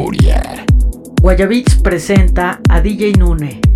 Furia. Guayabits presenta a DJ Nune.